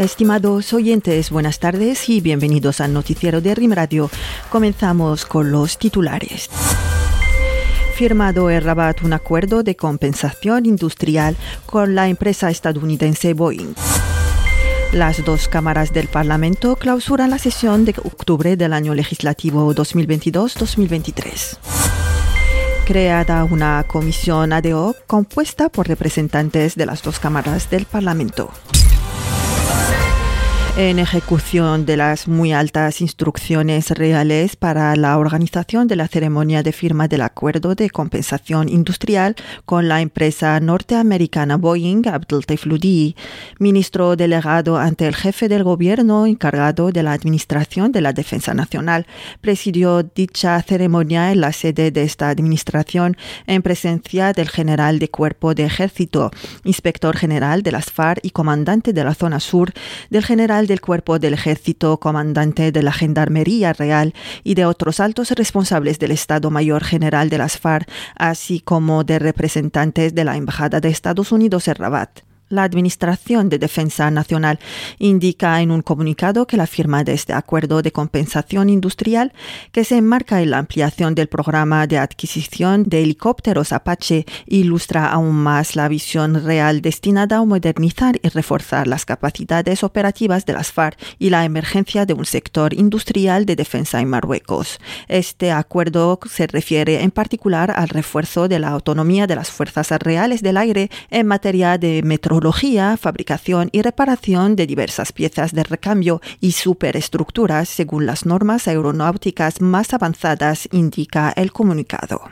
Estimados oyentes, buenas tardes y bienvenidos al noticiero de RIM Radio. Comenzamos con los titulares firmado en Rabat un acuerdo de compensación industrial con la empresa estadounidense Boeing. Las dos cámaras del Parlamento clausuran la sesión de octubre del año legislativo 2022-2023 creada una comisión ad hoc compuesta por representantes de las dos cámaras del Parlamento en ejecución de las muy altas instrucciones reales para la organización de la ceremonia de firma del acuerdo de compensación industrial con la empresa norteamericana Boeing, Abdul Tefludi, ministro delegado ante el jefe del gobierno encargado de la Administración de la Defensa Nacional, presidió dicha ceremonia en la sede de esta administración en presencia del general de cuerpo de ejército, inspector general de las FARC y comandante de la zona sur, del general del Cuerpo del Ejército, comandante de la Gendarmería Real y de otros altos responsables del Estado Mayor General de las FARC, así como de representantes de la Embajada de Estados Unidos en Rabat. La Administración de Defensa Nacional indica en un comunicado que la firma de este acuerdo de compensación industrial, que se enmarca en la ampliación del programa de adquisición de helicópteros Apache, ilustra aún más la visión real destinada a modernizar y reforzar las capacidades operativas de las FARC y la emergencia de un sector industrial de defensa en Marruecos. Este acuerdo se refiere en particular al refuerzo de la autonomía de las fuerzas reales del aire en materia de metro fabricación y reparación de diversas piezas de recambio y superestructuras según las normas aeronáuticas más avanzadas, indica el comunicado.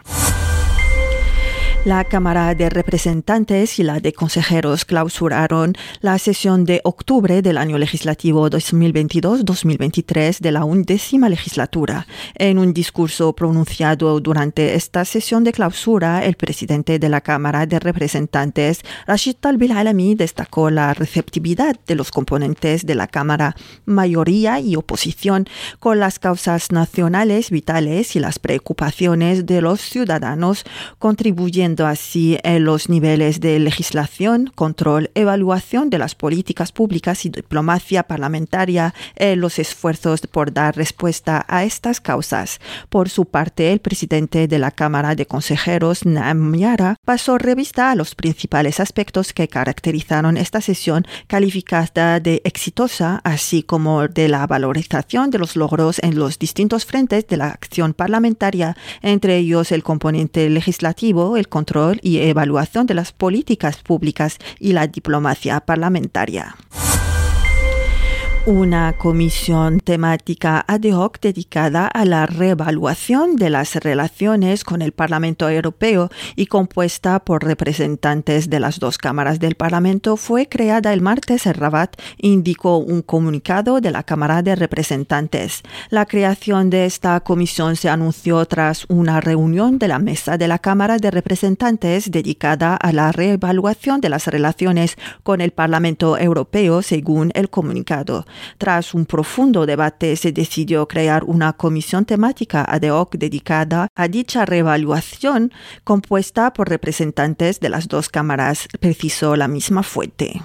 La Cámara de Representantes y la de Consejeros clausuraron la sesión de octubre del año legislativo 2022-2023 de la undécima legislatura. En un discurso pronunciado durante esta sesión de clausura, el presidente de la Cámara de Representantes, Rashid Talbil Alami, destacó la receptividad de los componentes de la Cámara, mayoría y oposición, con las causas nacionales vitales y las preocupaciones de los ciudadanos, contribuyendo así en los niveles de legislación, control, evaluación de las políticas públicas y diplomacia parlamentaria en los esfuerzos por dar respuesta a estas causas. Por su parte, el presidente de la Cámara de Consejeros, Naam Yara, pasó revista a los principales aspectos que caracterizaron esta sesión calificada de exitosa, así como de la valorización de los logros en los distintos frentes de la acción parlamentaria, entre ellos el componente legislativo, el control y evaluación de las políticas públicas y la diplomacia parlamentaria una comisión temática ad hoc dedicada a la reevaluación de las relaciones con el Parlamento Europeo y compuesta por representantes de las dos cámaras del Parlamento fue creada el martes en Rabat, indicó un comunicado de la Cámara de Representantes. La creación de esta comisión se anunció tras una reunión de la mesa de la Cámara de Representantes dedicada a la reevaluación de las relaciones con el Parlamento Europeo, según el comunicado. Tras un profundo debate, se decidió crear una comisión temática ad hoc dedicada a dicha reevaluación, compuesta por representantes de las dos cámaras, precisó la misma fuente.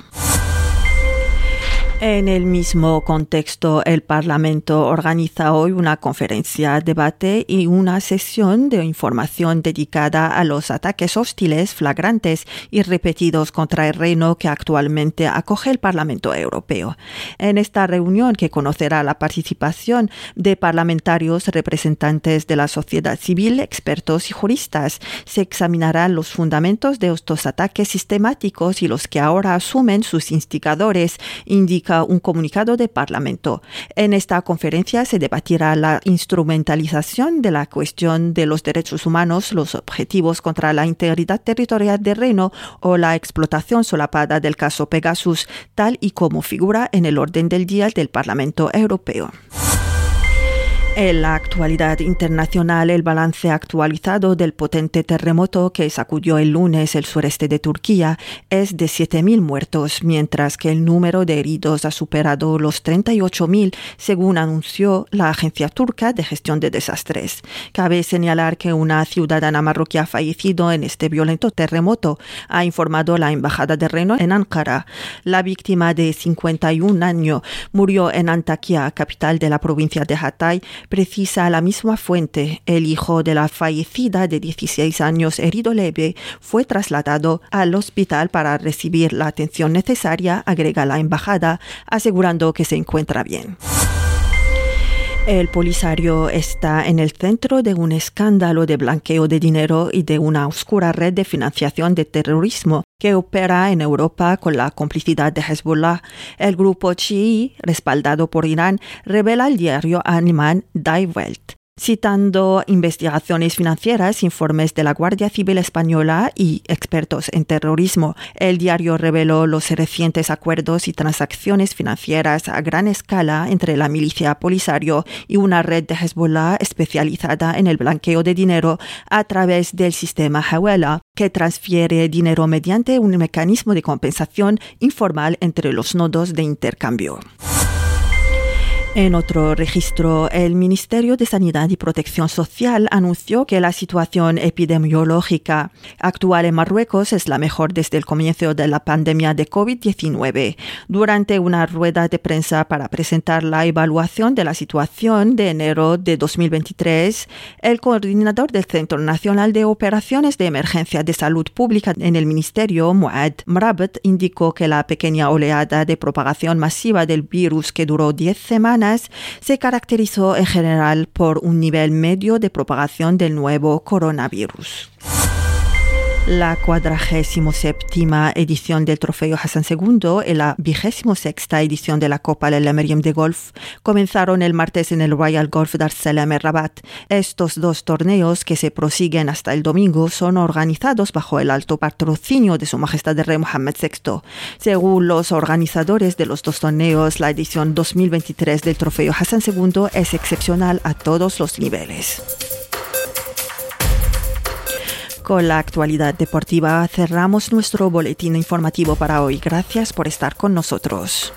En el mismo contexto, el Parlamento organiza hoy una conferencia, debate y una sesión de información dedicada a los ataques hostiles, flagrantes y repetidos contra el reino que actualmente acoge el Parlamento Europeo. En esta reunión, que conocerá la participación de parlamentarios, representantes de la sociedad civil, expertos y juristas, se examinarán los fundamentos de estos ataques sistemáticos y los que ahora asumen sus instigadores, indica un comunicado de Parlamento. En esta conferencia se debatirá la instrumentalización de la cuestión de los derechos humanos, los objetivos contra la integridad territorial del reino o la explotación solapada del caso Pegasus, tal y como figura en el orden del día del Parlamento Europeo. En la actualidad internacional, el balance actualizado del potente terremoto que sacudió el lunes el sureste de Turquía es de 7.000 muertos, mientras que el número de heridos ha superado los 38.000, según anunció la Agencia Turca de Gestión de Desastres. Cabe señalar que una ciudadana marroquí ha fallecido en este violento terremoto, ha informado la Embajada de Reino en Ankara. La víctima de 51 años murió en Antakya, capital de la provincia de Hatay, precisa la misma fuente. El hijo de la fallecida de 16 años herido leve fue trasladado al hospital para recibir la atención necesaria, agrega la embajada, asegurando que se encuentra bien. El Polisario está en el centro de un escándalo de blanqueo de dinero y de una oscura red de financiación de terrorismo que opera en Europa con la complicidad de Hezbollah. El grupo chií, respaldado por Irán, revela al diario alemán Die Welt citando investigaciones financieras, informes de la Guardia Civil Española y expertos en terrorismo. El diario reveló los recientes acuerdos y transacciones financieras a gran escala entre la milicia Polisario y una red de Hezbollah especializada en el blanqueo de dinero a través del sistema Hawala, que transfiere dinero mediante un mecanismo de compensación informal entre los nodos de intercambio. En otro registro, el Ministerio de Sanidad y Protección Social anunció que la situación epidemiológica actual en Marruecos es la mejor desde el comienzo de la pandemia de COVID-19. Durante una rueda de prensa para presentar la evaluación de la situación de enero de 2023, el coordinador del Centro Nacional de Operaciones de Emergencia de Salud Pública en el Ministerio, Muad Mrabet, indicó que la pequeña oleada de propagación masiva del virus que duró 10 semanas se caracterizó en general por un nivel medio de propagación del nuevo coronavirus. La cuadragésimo séptima edición del Trofeo Hassan II y la vigésimo sexta edición de la Copa del Emerium de Golf comenzaron el martes en el Royal Golf Dar Salem Rabat. Estos dos torneos, que se prosiguen hasta el domingo, son organizados bajo el alto patrocinio de Su Majestad el Rey Mohammed VI. Según los organizadores de los dos torneos, la edición 2023 del Trofeo Hassan II es excepcional a todos los niveles. Con la actualidad deportiva cerramos nuestro boletín informativo para hoy. Gracias por estar con nosotros.